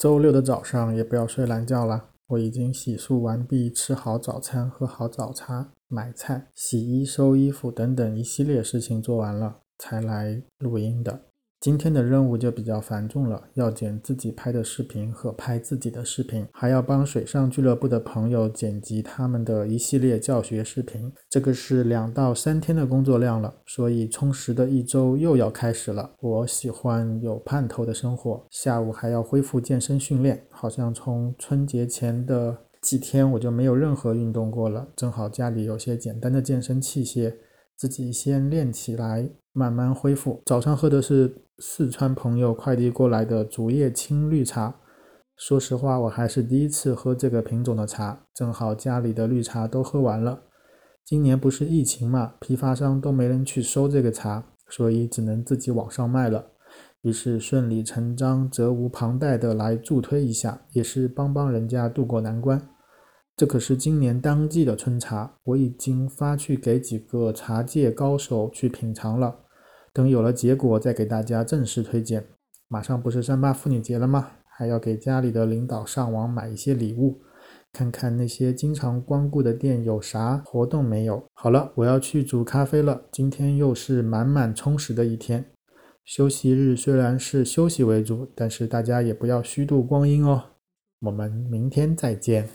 周六的早上也不要睡懒觉了。我已经洗漱完毕，吃好早餐，喝好早茶，买菜、洗衣、收衣服等等一系列事情做完了，才来录音的。今天的任务就比较繁重了，要剪自己拍的视频和拍自己的视频，还要帮水上俱乐部的朋友剪辑他们的一系列教学视频。这个是两到三天的工作量了，所以充实的一周又要开始了。我喜欢有盼头的生活，下午还要恢复健身训练，好像从春节前的几天我就没有任何运动过了，正好家里有些简单的健身器械。自己先练起来，慢慢恢复。早上喝的是四川朋友快递过来的竹叶青绿茶。说实话，我还是第一次喝这个品种的茶。正好家里的绿茶都喝完了。今年不是疫情嘛，批发商都没人去收这个茶，所以只能自己网上卖了。于是顺理成章、责无旁贷的来助推一下，也是帮帮人家渡过难关。这可是今年当季的春茶，我已经发去给几个茶界高手去品尝了。等有了结果，再给大家正式推荐。马上不是三八妇女节了吗？还要给家里的领导上网买一些礼物，看看那些经常光顾的店有啥活动没有。好了，我要去煮咖啡了。今天又是满满充实的一天。休息日虽然是休息为主，但是大家也不要虚度光阴哦。我们明天再见。